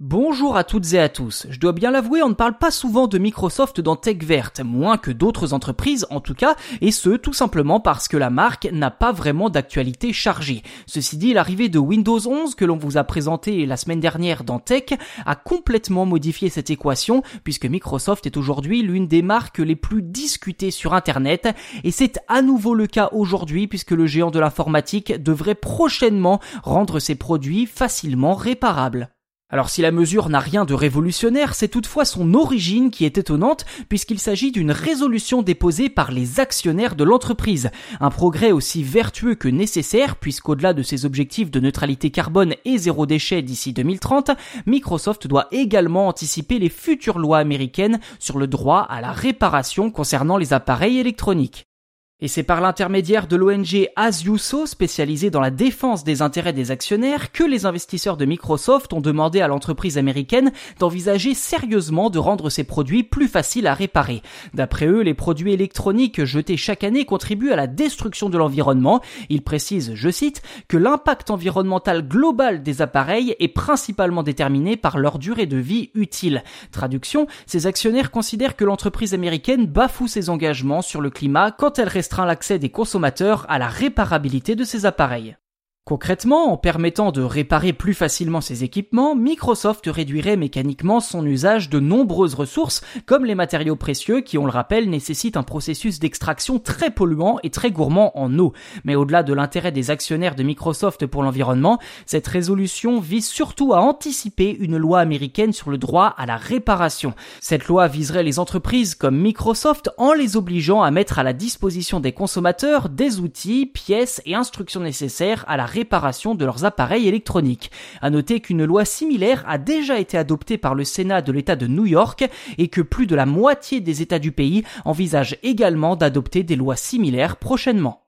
Bonjour à toutes et à tous. Je dois bien l'avouer, on ne parle pas souvent de Microsoft dans Tech Verte, moins que d'autres entreprises en tout cas, et ce tout simplement parce que la marque n'a pas vraiment d'actualité chargée. Ceci dit, l'arrivée de Windows 11 que l'on vous a présenté la semaine dernière dans Tech a complètement modifié cette équation puisque Microsoft est aujourd'hui l'une des marques les plus discutées sur Internet et c'est à nouveau le cas aujourd'hui puisque le géant de l'informatique devrait prochainement rendre ses produits facilement réparables. Alors si la mesure n'a rien de révolutionnaire, c'est toutefois son origine qui est étonnante puisqu'il s'agit d'une résolution déposée par les actionnaires de l'entreprise. Un progrès aussi vertueux que nécessaire puisqu'au-delà de ses objectifs de neutralité carbone et zéro déchet d'ici 2030, Microsoft doit également anticiper les futures lois américaines sur le droit à la réparation concernant les appareils électroniques. Et c'est par l'intermédiaire de l'ONG As You spécialisée dans la défense des intérêts des actionnaires, que les investisseurs de Microsoft ont demandé à l'entreprise américaine d'envisager sérieusement de rendre ses produits plus faciles à réparer. D'après eux, les produits électroniques jetés chaque année contribuent à la destruction de l'environnement. Ils précisent, je cite, que l'impact environnemental global des appareils est principalement déterminé par leur durée de vie utile. Traduction, ces actionnaires considèrent que l'entreprise américaine bafoue ses engagements sur le climat quand elle reste l'accès des consommateurs à la réparabilité de ces appareils. Concrètement, en permettant de réparer plus facilement ses équipements, Microsoft réduirait mécaniquement son usage de nombreuses ressources, comme les matériaux précieux qui, on le rappelle, nécessitent un processus d'extraction très polluant et très gourmand en eau. Mais au-delà de l'intérêt des actionnaires de Microsoft pour l'environnement, cette résolution vise surtout à anticiper une loi américaine sur le droit à la réparation. Cette loi viserait les entreprises comme Microsoft en les obligeant à mettre à la disposition des consommateurs des outils, pièces et instructions nécessaires à la réparation de leurs appareils électroniques. À noter qu'une loi similaire a déjà été adoptée par le Sénat de l'État de New York et que plus de la moitié des États du pays envisagent également d'adopter des lois similaires prochainement.